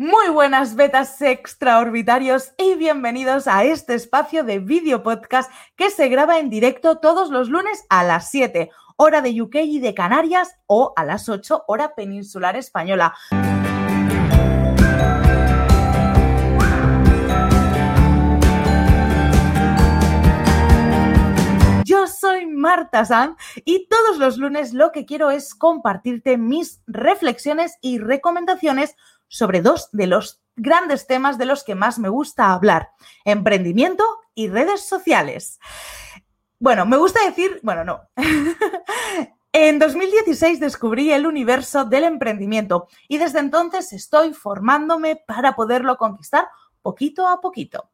Muy buenas betas extraorbitarios y bienvenidos a este espacio de video podcast que se graba en directo todos los lunes a las 7, hora de UK y de Canarias, o a las 8, hora peninsular española. Yo soy Marta San y todos los lunes lo que quiero es compartirte mis reflexiones y recomendaciones sobre dos de los grandes temas de los que más me gusta hablar, emprendimiento y redes sociales. Bueno, me gusta decir, bueno, no. en 2016 descubrí el universo del emprendimiento y desde entonces estoy formándome para poderlo conquistar poquito a poquito.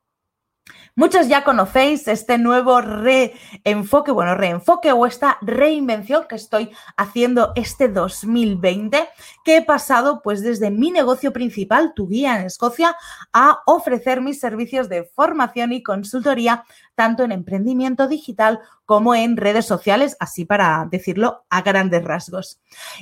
Muchos ya conocéis este nuevo reenfoque, bueno, reenfoque o esta reinvención que estoy haciendo este 2020, que he pasado pues desde mi negocio principal, tu guía en Escocia, a ofrecer mis servicios de formación y consultoría tanto en emprendimiento digital como en redes sociales, así para decirlo a grandes rasgos.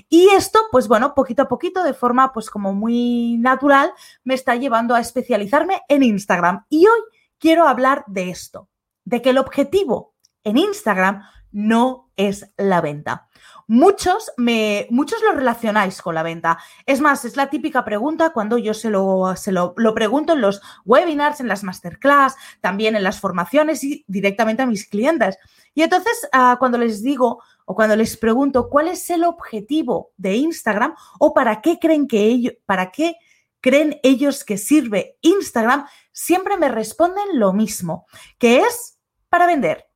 Y esto, pues bueno, poquito a poquito, de forma pues como muy natural, me está llevando a especializarme en Instagram. Y hoy quiero hablar de esto, de que el objetivo en Instagram no es la venta. Muchos, me, muchos lo relacionáis con la venta. Es más, es la típica pregunta cuando yo se, lo, se lo, pregunto en los webinars, en las masterclass, también en las formaciones y directamente a mis clientes. Y entonces, ah, cuando les digo o cuando les pregunto cuál es el objetivo de Instagram o para qué creen que ellos, para qué creen ellos que sirve Instagram, siempre me responden lo mismo, que es para vender.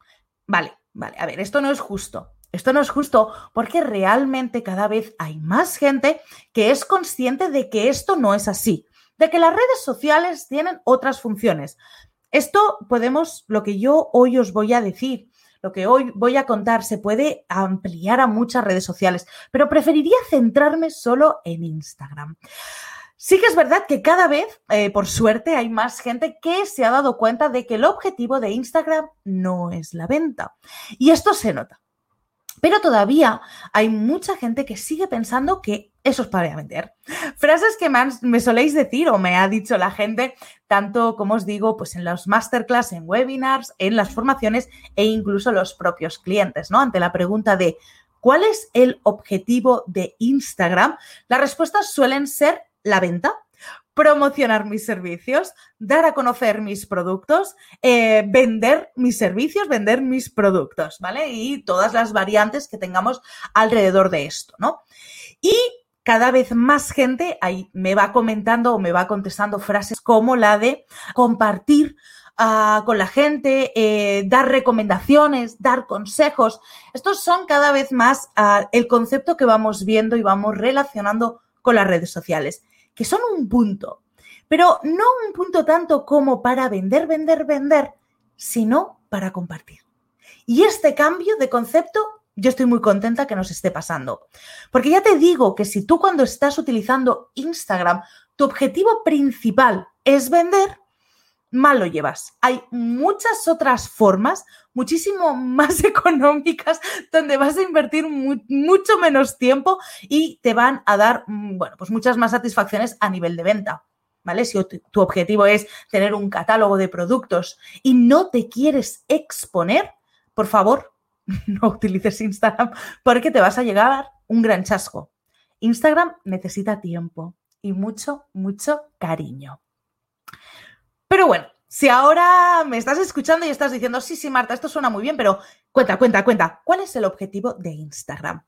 Vale, vale, a ver, esto no es justo. Esto no es justo porque realmente cada vez hay más gente que es consciente de que esto no es así, de que las redes sociales tienen otras funciones. Esto podemos, lo que yo hoy os voy a decir, lo que hoy voy a contar, se puede ampliar a muchas redes sociales, pero preferiría centrarme solo en Instagram. Sí que es verdad que cada vez, eh, por suerte, hay más gente que se ha dado cuenta de que el objetivo de Instagram no es la venta. Y esto se nota. Pero todavía hay mucha gente que sigue pensando que eso es para vender. Frases que me, soléis decir o me ha dicho la gente, tanto como os digo, pues en los masterclass, en webinars, en las formaciones e incluso los propios clientes, ¿no? Ante la pregunta de ¿cuál es el objetivo de Instagram? Las respuestas suelen ser la venta, promocionar mis servicios, dar a conocer mis productos, eh, vender mis servicios, vender mis productos, ¿vale? Y todas las variantes que tengamos alrededor de esto, ¿no? Y cada vez más gente ahí me va comentando o me va contestando frases como la de compartir ah, con la gente, eh, dar recomendaciones, dar consejos. Estos son cada vez más ah, el concepto que vamos viendo y vamos relacionando con las redes sociales que son un punto, pero no un punto tanto como para vender, vender, vender, sino para compartir. Y este cambio de concepto yo estoy muy contenta que nos esté pasando. Porque ya te digo que si tú cuando estás utilizando Instagram, tu objetivo principal es vender, mal lo llevas. Hay muchas otras formas, muchísimo más económicas, donde vas a invertir mucho menos tiempo y te van a dar, mm, bueno, pues muchas más satisfacciones a nivel de venta. ¿Vale? Si tu objetivo es tener un catálogo de productos y no te quieres exponer, por favor, no utilices Instagram porque te vas a llegar un gran chasco. Instagram necesita tiempo y mucho, mucho cariño. Pero bueno, si ahora me estás escuchando y estás diciendo, sí, sí, Marta, esto suena muy bien, pero cuenta, cuenta, cuenta, ¿cuál es el objetivo de Instagram?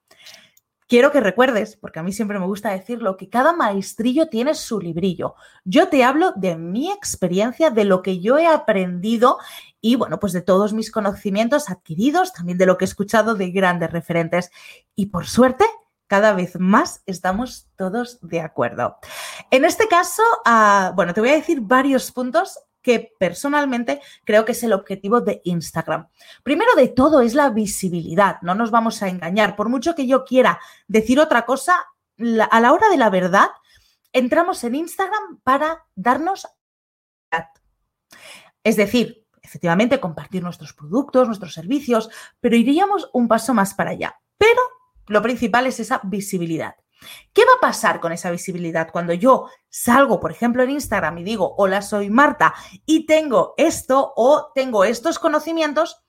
Quiero que recuerdes, porque a mí siempre me gusta decirlo, que cada maestrillo tiene su librillo. Yo te hablo de mi experiencia, de lo que yo he aprendido y, bueno, pues de todos mis conocimientos adquiridos, también de lo que he escuchado de grandes referentes. Y por suerte, cada vez más estamos todos de acuerdo. En este caso, ah, bueno, te voy a decir varios puntos que personalmente creo que es el objetivo de Instagram. Primero de todo es la visibilidad, no nos vamos a engañar. Por mucho que yo quiera decir otra cosa, a la hora de la verdad, entramos en Instagram para darnos... Es decir, efectivamente, compartir nuestros productos, nuestros servicios, pero iríamos un paso más para allá. Pero lo principal es esa visibilidad. ¿Qué va a pasar con esa visibilidad cuando yo salgo, por ejemplo, en Instagram y digo, hola, soy Marta y tengo esto o tengo estos conocimientos?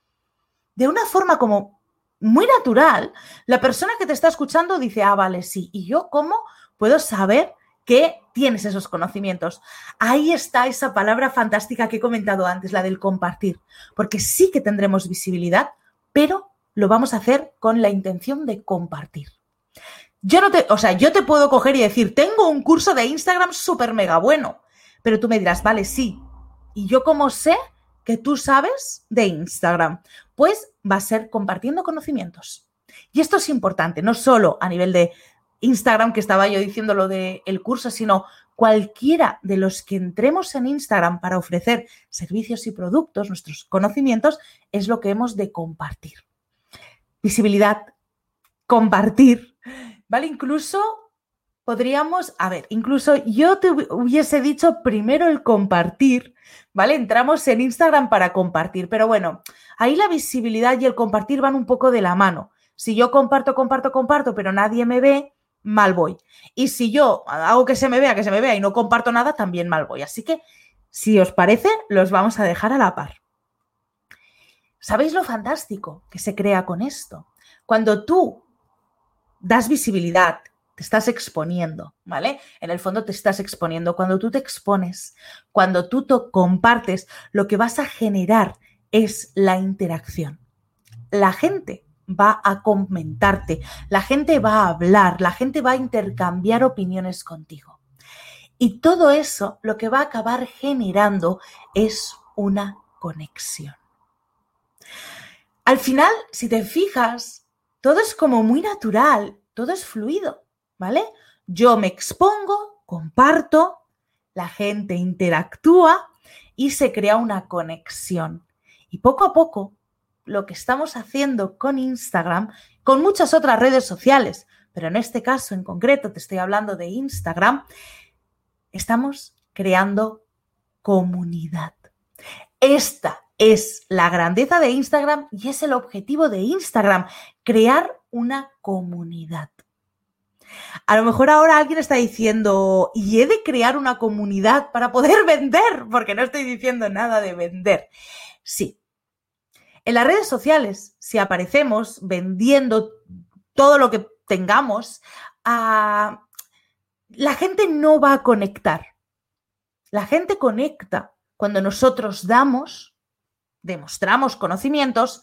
De una forma como muy natural, la persona que te está escuchando dice, ah, vale, sí. ¿Y yo cómo puedo saber que tienes esos conocimientos? Ahí está esa palabra fantástica que he comentado antes, la del compartir, porque sí que tendremos visibilidad, pero lo vamos a hacer con la intención de compartir. Yo no te, o sea, yo te puedo coger y decir, tengo un curso de Instagram súper mega bueno, pero tú me dirás, vale, sí. ¿Y yo cómo sé que tú sabes de Instagram? Pues va a ser compartiendo conocimientos. Y esto es importante, no solo a nivel de Instagram, que estaba yo diciendo lo del curso, sino cualquiera de los que entremos en Instagram para ofrecer servicios y productos, nuestros conocimientos, es lo que hemos de compartir. Visibilidad, compartir, ¿vale? Incluso podríamos, a ver, incluso yo te hubiese dicho primero el compartir, ¿vale? Entramos en Instagram para compartir, pero bueno, ahí la visibilidad y el compartir van un poco de la mano. Si yo comparto, comparto, comparto, pero nadie me ve, mal voy. Y si yo hago que se me vea, que se me vea y no comparto nada, también mal voy. Así que, si os parece, los vamos a dejar a la par. ¿Sabéis lo fantástico que se crea con esto? Cuando tú das visibilidad, te estás exponiendo, ¿vale? En el fondo te estás exponiendo. Cuando tú te expones, cuando tú te compartes, lo que vas a generar es la interacción. La gente va a comentarte, la gente va a hablar, la gente va a intercambiar opiniones contigo. Y todo eso lo que va a acabar generando es una conexión. Al final, si te fijas, todo es como muy natural, todo es fluido, ¿vale? Yo me expongo, comparto, la gente interactúa y se crea una conexión. Y poco a poco, lo que estamos haciendo con Instagram, con muchas otras redes sociales, pero en este caso en concreto te estoy hablando de Instagram, estamos creando comunidad. Esta es la grandeza de Instagram y es el objetivo de Instagram, crear una comunidad. A lo mejor ahora alguien está diciendo, ¿y he de crear una comunidad para poder vender? Porque no estoy diciendo nada de vender. Sí. En las redes sociales, si aparecemos vendiendo todo lo que tengamos, ah, la gente no va a conectar. La gente conecta cuando nosotros damos demostramos conocimientos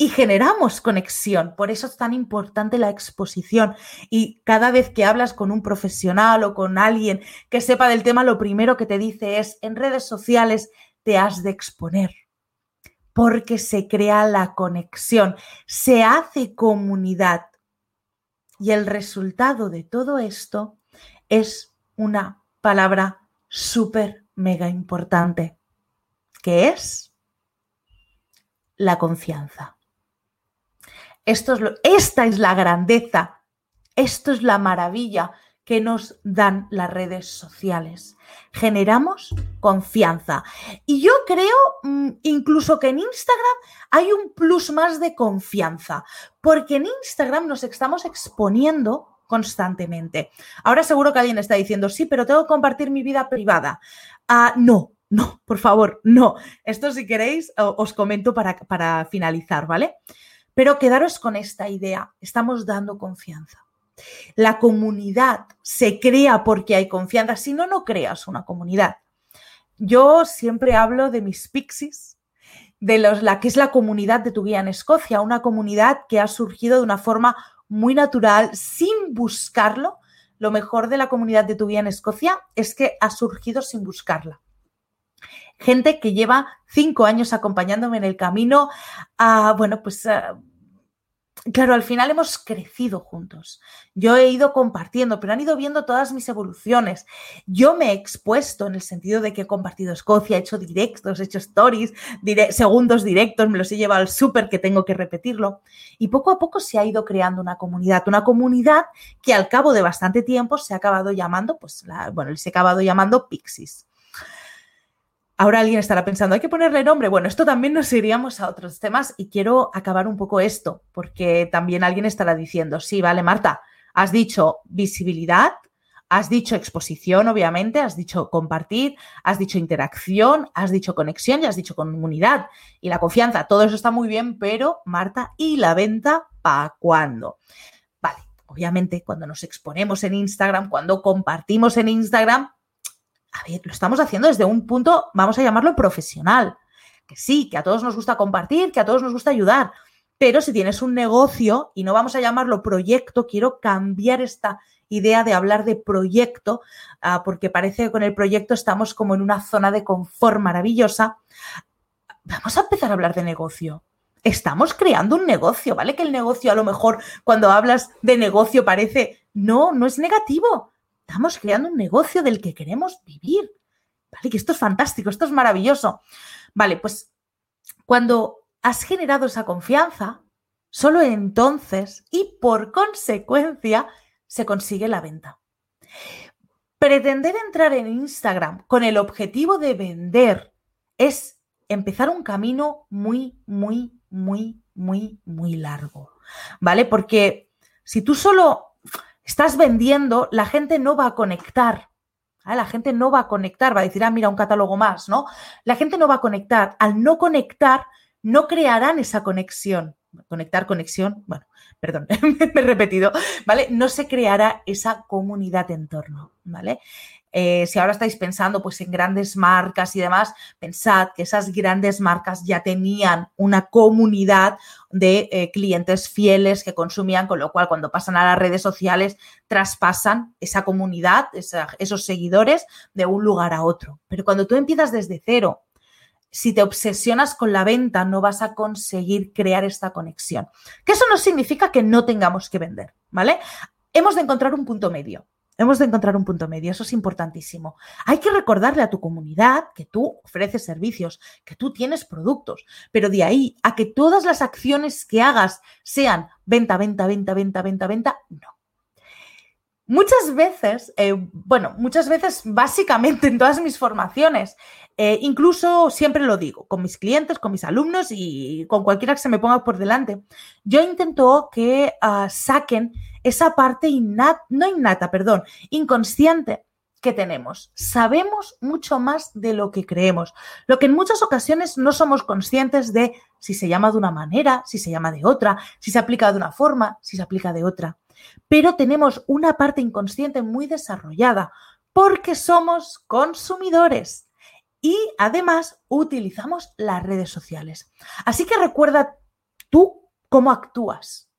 y generamos conexión. Por eso es tan importante la exposición. Y cada vez que hablas con un profesional o con alguien que sepa del tema, lo primero que te dice es, en redes sociales te has de exponer. Porque se crea la conexión, se hace comunidad. Y el resultado de todo esto es una palabra súper, mega importante, que es la confianza. Esto es esta es la grandeza, esto es la maravilla que nos dan las redes sociales. Generamos confianza. Y yo creo mm, incluso que en Instagram hay un plus más de confianza, porque en Instagram nos estamos exponiendo constantemente. Ahora seguro que alguien está diciendo, sí, pero tengo que compartir mi vida privada. Ah, no, no, por favor, no. Esto si queréis os comento para, para finalizar, ¿vale? Pero quedaros con esta idea. Estamos dando confianza. La comunidad se crea porque hay confianza. Si no, no creas una comunidad. Yo siempre hablo de mis pixies, de los, la que es la comunidad de tu guía en Escocia, una comunidad que ha surgido de una forma muy natural, sin buscarlo. Lo mejor de la comunidad de tu guía en Escocia es que ha surgido sin buscarla gente que lleva cinco años acompañándome en el camino. a, bueno, pues claro, al final hemos crecido juntos. Yo he ido compartiendo, pero han ido viendo todas mis evoluciones. Yo me he expuesto en el sentido de que he compartido Escocia, he hecho directos, he hecho stories, segundos directos, me los he llevado al súper que tengo que repetirlo. Y poco a poco se ha ido creando una comunidad, una comunidad que al cabo de bastante tiempo se ha acabado llamando, pues, bueno, se ha acabado llamando Pixies. Ahora alguien estará pensando, hay que ponerle nombre. Bueno, esto también nos iríamos a otros temas y quiero acabar un poco esto, porque también alguien estará diciendo, sí, vale, Marta, Has dicho visibilidad, has dicho exposición, obviamente, has dicho compartir, has dicho interacción, has dicho conexión y has dicho comunidad. Y la confianza, todo eso está muy bien, pero Marta, ¿y la venta para cuándo? Vale, obviamente cuando nos exponemos en Instagram, cuando compartimos en Instagram, a ver, lo estamos haciendo desde un punto, vamos a llamarlo profesional. Que sí, que a todos nos gusta compartir, que a todos nos gusta ayudar. Pero si tienes un negocio, y no vamos a llamarlo proyecto, quiero cambiar esta idea de hablar de proyecto, ah, porque parece que con el proyecto estamos como en una zona de confort maravillosa. Vamos a empezar a hablar de negocio. Estamos creando un negocio, ¿vale? Que el negocio a lo mejor cuando hablas de negocio parece, no, no es negativo estamos creando un negocio del que queremos vivir. ¿Vale? Que esto es fantástico, esto es maravilloso. Vale, pues cuando has generado esa confianza, solo entonces y por consecuencia se consigue la venta. Pretender entrar en Instagram con el objetivo de vender es empezar un camino muy, muy, muy, muy, muy largo. ¿Vale? Porque si tú solo estás vendiendo, la gente no va a conectar. La gente no va a conectar, va a decir, ah, mira, un catálogo más, ¿no? La gente no va a conectar. Al no conectar, no crearán esa conexión. Conectar, conexión, bueno, perdón, me he repetido, ¿vale? No se creará esa comunidad en torno, ¿vale? Eh, si ahora estáis pensando pues en grandes marcas y demás, pensad que esas grandes marcas ya tenían una comunidad de eh, clientes fieles que consumían, con lo cual cuando pasan a las redes sociales traspasan esa comunidad, esos seguidores de un lugar a otro. Pero cuando tú empiezas desde cero, si te obsesionas con la venta, no vas a conseguir crear esta conexión. Que eso no significa que no tengamos que vender, ¿vale? Hemos de encontrar un punto medio. Hemos de encontrar un punto medio, eso es importantísimo. Hay que recordarle a tu comunidad que tú ofreces servicios, que tú tienes productos, pero de ahí a que todas las acciones que hagas sean venta, venta, venta, venta, venta, venta, no. Muchas veces, eh, bueno, muchas veces, básicamente en todas mis formaciones, eh, incluso siempre lo digo, con mis clientes, con mis alumnos y con cualquiera que se me ponga por delante, yo intento que ah, saquen esa parte innata, no innata, perdón, inconsciente que tenemos. Sabemos mucho más de lo que creemos, lo que en muchas ocasiones no somos conscientes de si se llama de una manera, si se llama de otra, si se aplica de una forma, si se aplica de otra. Pero tenemos una parte inconsciente muy desarrollada porque somos consumidores y además utilizamos las redes sociales. Así que recuerda tú cómo actúas.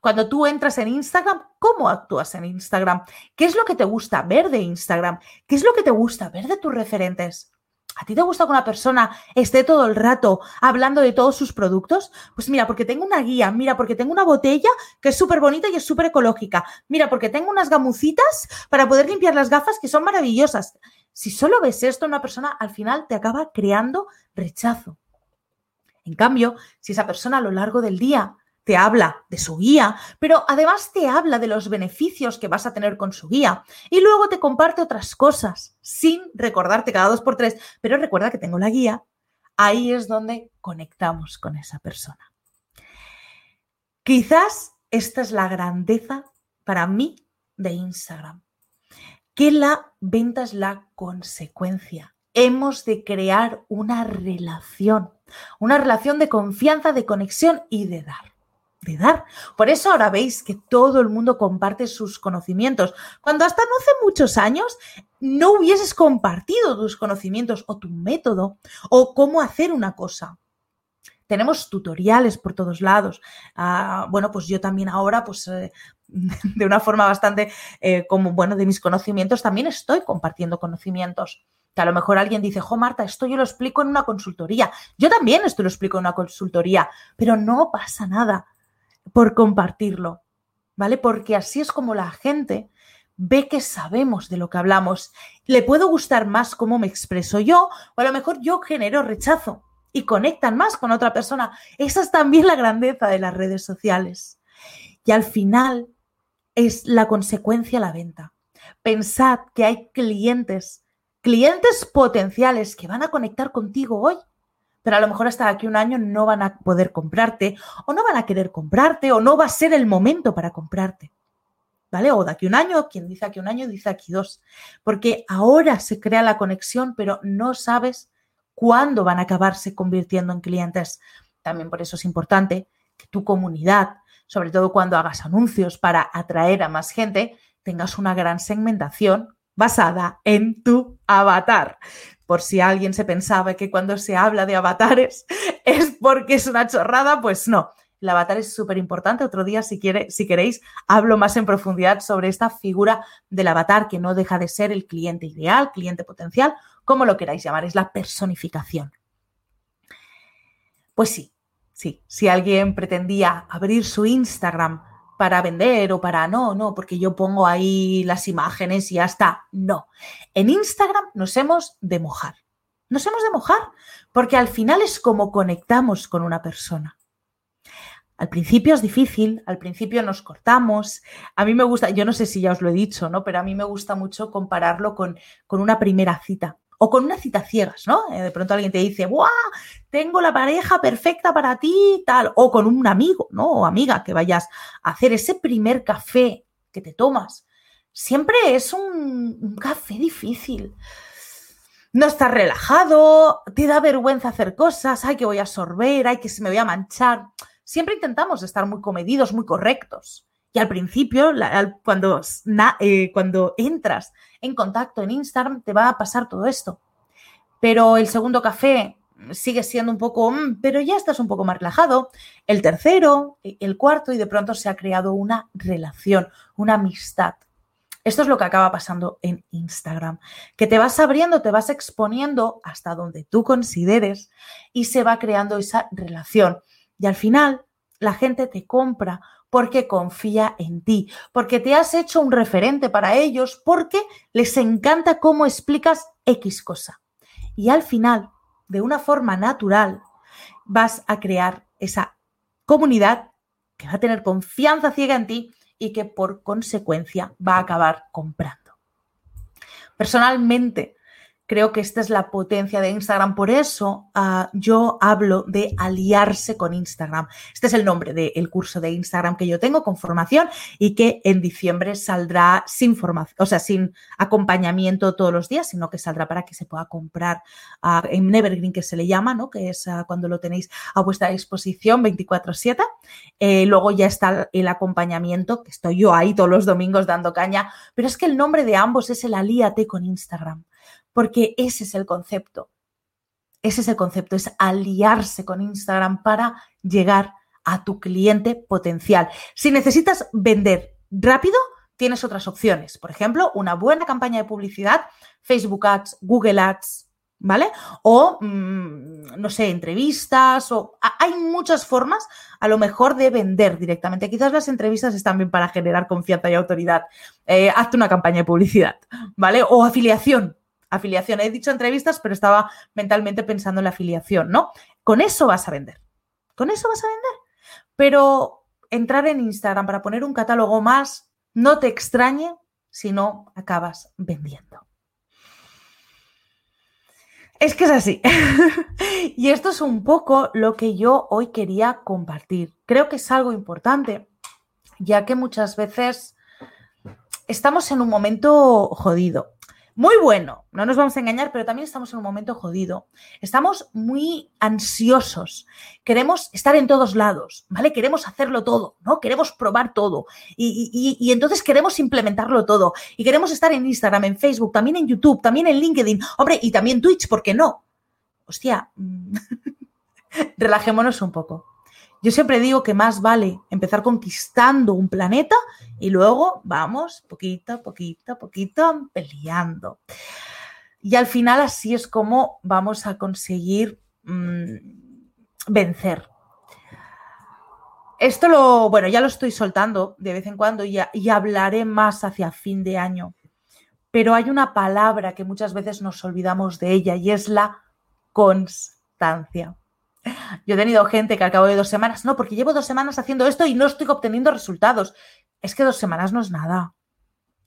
Cuando tú entras en Instagram, ¿cómo actúas en Instagram? ¿Qué es lo que te gusta ver de Instagram? ¿Qué es lo que te gusta ver de tus referentes? ¿A ti te gusta que una persona esté todo el rato hablando de todos sus productos? Pues mira, porque tengo una guía, mira, porque tengo una botella que es súper bonita y es súper ecológica. Mira, porque tengo unas gamucitas para poder limpiar las gafas que son maravillosas. Si solo ves esto, una persona al final te acaba creando rechazo. En cambio, si esa persona a lo largo del día te habla de su guía, pero además te habla de los beneficios que vas a tener con su guía. Y luego te comparte otras cosas sin recordarte cada dos por tres, pero recuerda que tengo la guía, ahí es donde conectamos con esa persona. Quizás esta es la grandeza para mí de Instagram, que la venta es la consecuencia. Hemos de crear una relación, una relación de confianza, de conexión y de dar de dar. Por eso ahora veis que todo el mundo comparte sus conocimientos. Cuando hasta no hace muchos años no hubieses compartido tus conocimientos o tu método o cómo hacer una cosa. Tenemos tutoriales por todos lados. Ah, bueno, pues yo también ahora, pues eh, de una forma bastante eh, como, bueno, de mis conocimientos, también estoy compartiendo conocimientos. Que a lo mejor alguien dice, jo, Marta, esto yo lo explico en una consultoría. Yo también esto lo explico en una consultoría, pero no pasa nada por compartirlo, ¿vale? Porque así es como la gente ve que sabemos de lo que hablamos. Le puedo gustar más cómo me expreso yo, o a lo mejor yo genero rechazo y conectan más con otra persona. Esa es también la grandeza de las redes sociales. Y al final es la consecuencia la venta. Pensad que hay clientes, clientes potenciales que van a conectar contigo hoy pero a lo mejor hasta aquí un año no van a poder comprarte o no van a querer comprarte o no va a ser el momento para comprarte. ¿vale? O de aquí un año, quien dice aquí un año dice aquí dos, porque ahora se crea la conexión, pero no sabes cuándo van a acabarse convirtiendo en clientes. También por eso es importante que tu comunidad, sobre todo cuando hagas anuncios para atraer a más gente, tengas una gran segmentación basada en tu avatar. Por si alguien se pensaba que cuando se habla de avatares es porque es una chorrada, pues no. El avatar es súper importante. Otro día, si, si queréis, hablo más en profundidad sobre esta figura del avatar que no deja de ser el cliente ideal, cliente potencial, como lo queráis llamar, es la personificación. Pues sí, sí, si alguien pretendía abrir su Instagram para vender o para no, no, porque yo pongo ahí las imágenes y ya está. No. En Instagram nos hemos de mojar. Nos hemos de mojar porque al final es como conectamos con una persona. Al principio es difícil, al principio nos cortamos. A mí me gusta, yo no sé si ya os lo he dicho, ¿no? Pero a mí me gusta mucho compararlo con, con una primera cita o con una cita ciegas, ¿no? Eh, de pronto alguien te dice, ¡guau! Tengo la pareja perfecta para ti, tal. O con un amigo, ¿no? O amiga que vayas a hacer ese primer café que te tomas. Siempre es un, café difícil no estás relajado, te da vergüenza hacer cosas, ay que voy a sorber, ay que se me voy a manchar siempre intentamos estar muy comedidos, muy correctos. Y al principio, cuando, eh, cuando entras en contacto en Instagram, te va a pasar todo esto. Pero el segundo café sigue siendo un poco, mm, pero ya estás un poco más relajado. El tercero, e, el cuarto, y de pronto se ha creado una relación, una amistad. Esto es lo que acaba pasando en Instagram, que te vas abriendo, te vas exponiendo hasta donde tú consideres y se va creando esa relación. Y al final, la gente te compra porque confía en ti, porque te has hecho un referente para ellos, porque les encanta cómo explicas X cosa. Y al final, de una forma natural, vas a crear esa comunidad que va a tener confianza ciega en ti y que por consecuencia va a acabar comprando. Personalmente, Creo que esta es la potencia de Instagram. Por eso ah, yo hablo de aliarse con Instagram. Este es el nombre del curso de Instagram que yo tengo con formación y que en diciembre saldrá sin formación, o sea, sin acompañamiento todos los días, sino que saldrá para que se pueda comprar ah, en Evergreen, que se le llama, ¿no? Que es ah, cuando lo tenéis a vuestra disposición 24/7. Eh, luego ya está el acompañamiento, que estoy yo ahí todos los domingos dando caña, pero es que el nombre de ambos es el alíate con Instagram porque ese es el concepto. Ese es el concepto, es aliarse con Instagram para llegar a tu cliente potencial. Si necesitas vender rápido, tienes otras opciones. Por ejemplo, una buena campaña de publicidad, Facebook Ads, Google Ads, ¿vale? O, mm, no sé, entrevistas, o hay muchas formas a lo mejor de vender directamente. Quizás las entrevistas están bien para generar confianza y autoridad. Eh, hazte una campaña de publicidad, ¿vale? O afiliación, afiliación. He dicho entrevistas, pero estaba mentalmente pensando en la afiliación, ¿no? Con eso vas a vender. Con eso vas a vender. Pero entrar en Instagram para poner un catálogo más, no te extrañe si no acabas vendiendo. Es que es así. y esto es un poco lo que yo hoy quería compartir. Creo que es algo importante, ya que muchas veces estamos en un momento jodido muy bueno, no nos vamos a engañar, pero también estamos en un momento jodido. Estamos muy ansiosos, queremos estar en todos lados, ¿vale? Queremos hacerlo todo, ¿no? Queremos probar todo y, entonces queremos implementarlo todo y queremos estar en Instagram, en Facebook, también en YouTube, también en LinkedIn, hombre, y también Twitch, ¿por qué no? Hostia, relajémonos un poco. Yo siempre digo que más vale empezar conquistando un planeta y luego vamos poquito, poquito, poquito peleando. Y al final así es como vamos a conseguir mm, vencer. Esto lo, bueno, ya lo estoy soltando de vez en cuando y, y hablaré más hacia fin de año. Pero hay una palabra que muchas veces nos olvidamos de ella y es la constancia. Yo he tenido gente que al cabo de dos semanas, no, porque llevo dos semanas haciendo esto y no estoy obteniendo resultados. Es que dos semanas no es nada.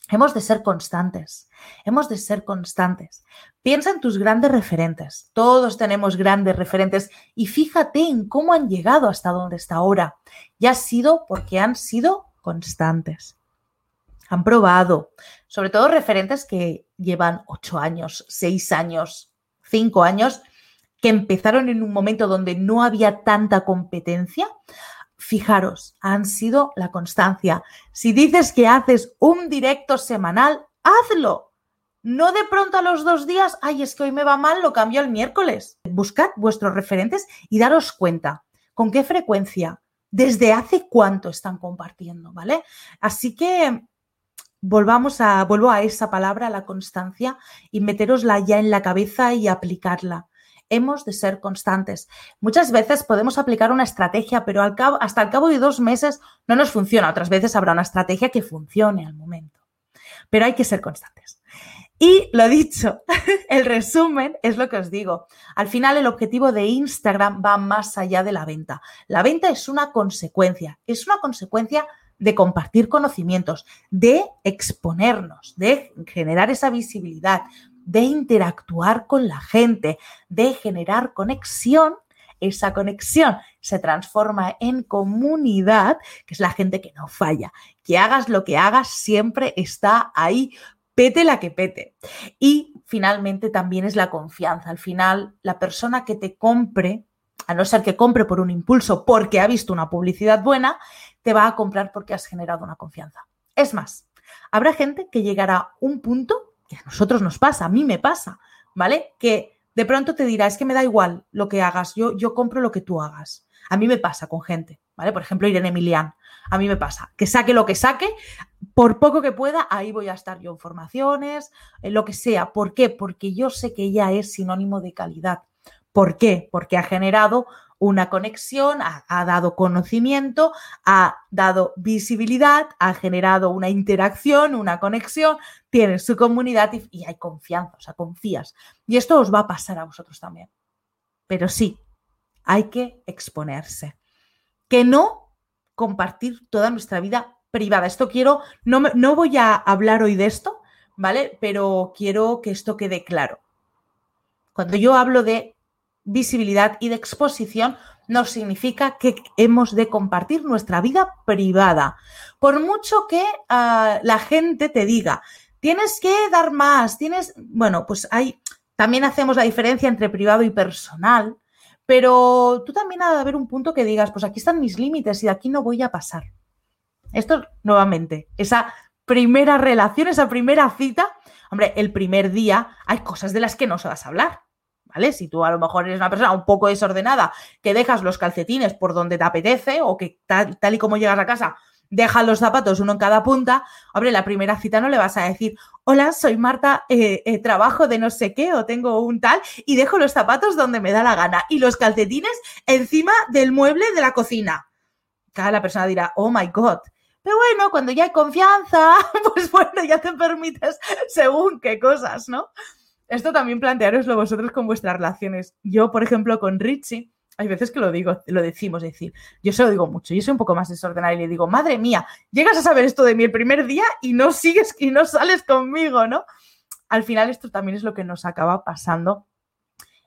Hemos de ser constantes, hemos de ser constantes. Piensa en tus grandes referentes. Todos tenemos grandes referentes y fíjate en cómo han llegado hasta donde está ahora. Y ha sido porque han sido constantes. han probado, sobre todo referentes que llevan ocho años, seis años, cinco años, que empezaron en un momento donde no había tanta competencia. Fijaros, han sido la constancia. Si dices que haces un directo semanal, hazlo. No de pronto a los dos días, ay, es que hoy me va mal, lo cambio el miércoles. Buscad vuestros referentes y daros cuenta con qué frecuencia, desde hace cuánto están compartiendo, ¿vale? Así que volvamos a, vuelvo a esa palabra, la constancia, y meterosla ya en la cabeza y aplicarla. Hemos de ser constantes. Muchas veces podemos aplicar una estrategia, pero hasta el cabo de dos meses no nos funciona. Otras veces habrá una estrategia que funcione al momento. Pero hay que ser constantes. Y lo dicho, el resumen es lo que os digo. Al final el objetivo de Instagram va más allá de la venta. La venta es una consecuencia, es una consecuencia de compartir conocimientos, de exponernos, de generar esa visibilidad, de interactuar con la gente, de generar conexión. Esa conexión se transforma en comunidad, que es la gente que no falla. Que hagas lo que hagas, siempre está ahí pete la que pete. Y finalmente también es la confianza. Al final, la persona que te compre, a no ser que compre por un impulso porque ha visto una publicidad buena, te va a comprar porque has generado una confianza. Es más, habrá gente que llegará a un punto que a nosotros nos pasa, a mí me pasa, ¿vale? Que de pronto te dirá, es que me da igual lo que hagas, yo, yo compro lo que tú hagas. A mí me pasa con gente, ¿vale? Por ejemplo, Irene Emilian. A mí me pasa que saque lo que saque, por poco que pueda, ahí voy a estar yo en formaciones, en lo que sea. ¿Por qué? Porque yo sé que ella es sinónimo de calidad. ¿Por qué? Porque ha generado una conexión, ha, dado conocimiento, ha dado visibilidad, ha generado una interacción, una conexión, tiene su comunidad y, hay confianza, o sea, confías. Y esto os va a pasar a vosotros también. Pero sí, hay que exponerse. Que no compartir toda nuestra vida privada. Esto quiero, no, no voy a hablar hoy de esto, ¿vale? Pero quiero que esto quede claro. Cuando yo hablo de visibilidad y de exposición, no significa que hemos de compartir nuestra vida privada. Por mucho que uh, la gente te diga, tienes que dar más, tienes, bueno, pues hay, también hacemos la diferencia entre privado y personal, pero tú también ha de haber un punto que digas, pues aquí están mis límites y de aquí no voy a pasar. Esto nuevamente, esa primera relación, esa primera cita, hombre, el primer día hay cosas de las que no se vas a hablar. Si tú a lo mejor eres una persona un poco desordenada, que dejas los calcetines por donde te apetece o que tal, y como llegas a casa deja los zapatos uno en cada punta, hombre, la primera cita no le vas a decir, hola, soy Marta, eh, eh, trabajo de no sé qué o tengo un tal y dejo los zapatos donde me da la gana y los calcetines encima del mueble de la cocina. Cada la persona dirá, oh my God. Pero bueno, cuando ya hay confianza, pues bueno, ya te permites según qué cosas, ¿no? Esto también plantearoslo vosotros con vuestras relaciones. Yo, por ejemplo, con Richie, hay veces que lo digo, lo decimos, es decir, yo se lo digo mucho, yo soy un poco más desordenada y le digo, madre mía, llegas a saber esto de mí el primer día y no sigues y no sales conmigo, ¿no? Al final esto también es lo que nos acaba pasando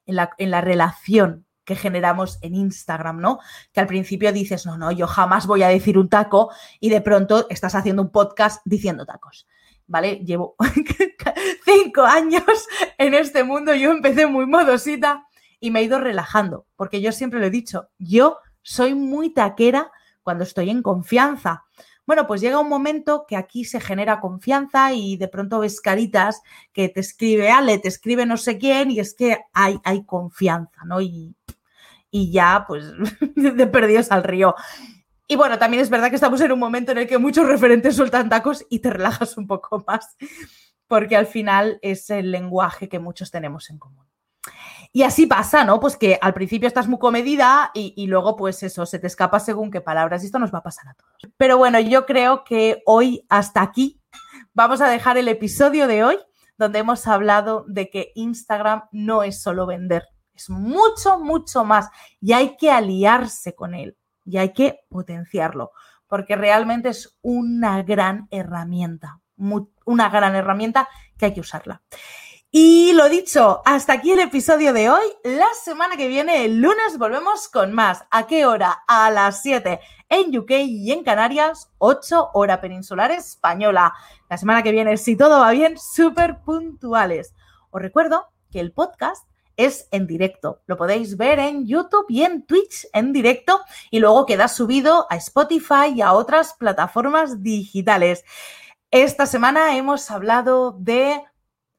en la, en la relación que generamos en Instagram, ¿no? Que al principio dices, no, no, yo jamás voy a decir un taco y de pronto estás haciendo un podcast diciendo tacos. ¿Vale? Llevo cinco años en este mundo, yo empecé muy modosita y me he ido relajando, porque yo siempre lo he dicho, yo soy muy taquera cuando estoy en confianza. Bueno, pues llega un momento que aquí se genera confianza y de pronto ves caritas que te escribe Ale, te escribe no sé quién y es que hay, hay confianza, ¿no? Y, y ya, pues, de perdidos al río. Y bueno, también es verdad que estamos en un momento en el que muchos referentes sueltan tacos y te relajas un poco más, porque al final es el lenguaje que muchos tenemos en común. Y así pasa, ¿no? Pues que al principio estás muy comedida y, y, luego, pues eso, se te escapa según qué palabras. Y esto nos va a pasar a todos. Pero bueno, yo creo que hoy hasta aquí vamos a dejar el episodio de hoy, donde hemos hablado de que Instagram no es solo vender, es mucho, mucho más. Y hay que aliarse con él y hay que potenciarlo, porque realmente es una gran herramienta, una gran herramienta que hay que usarla. Y lo dicho, hasta aquí el episodio de hoy. La semana que viene, el lunes, volvemos con más. ¿A qué hora? A las 7 en UK y en Canarias, 8 hora peninsular española. La semana que viene, si todo va bien, súper puntuales. Os recuerdo que el podcast es en directo. Lo podéis ver en YouTube y en Twitch en directo y luego queda subido a Spotify y a otras plataformas digitales. Esta semana hemos hablado de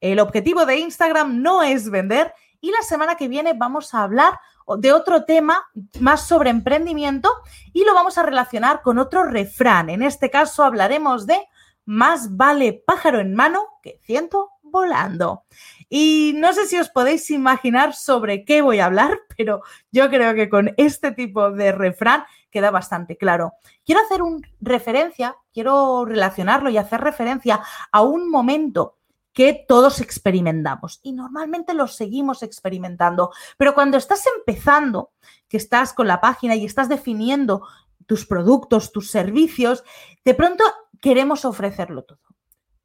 el objetivo de Instagram no es vender y la semana que viene vamos a hablar de otro tema más sobre emprendimiento y lo vamos a relacionar con otro refrán. En este caso hablaremos de más vale pájaro en mano que ciento volando. Y no sé si os podéis imaginar sobre qué voy a hablar, pero yo creo que con este tipo de refrán queda bastante claro. Quiero hacer una referencia, quiero relacionarlo y hacer referencia a un momento que todos experimentamos y normalmente lo seguimos experimentando. Pero cuando estás empezando, que estás con la página y estás definiendo tus productos, tus servicios, de pronto queremos ofrecerlo todo.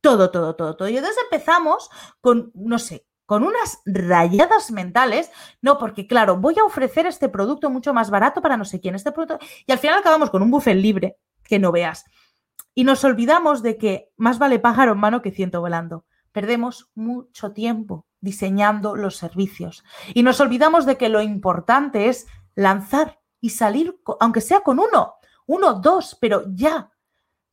Todo, todo, todo, todo. Y entonces empezamos con, no sé, con unas rayadas mentales, no, porque claro, voy a ofrecer este producto mucho más barato para no sé quién, este producto, y al final acabamos con un buffet libre, que no veas. Y nos olvidamos de que más vale pájaro en mano que ciento volando perdemos mucho tiempo diseñando los servicios y nos olvidamos de que lo importante es lanzar y salir, aunque sea con uno, uno, dos, pero ya.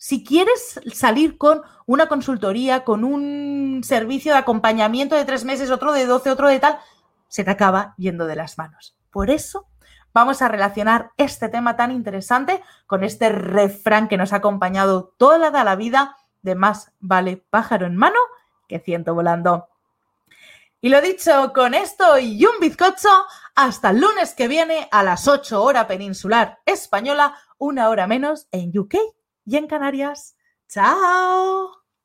Si quieres salir con una consultoría, con un servicio de acompañamiento de tres meses, otro de doce, otro de tal, se te acaba yendo de las manos. Por eso vamos a relacionar este tema tan interesante con este refrán que nos ha acompañado toda la vida de más vale pájaro en mano que ciento volando. Y lo dicho, con esto y un bizcocho, hasta el lunes que viene a las 8 hora peninsular española, una hora menos en UK y en Canarias. ¡Chao!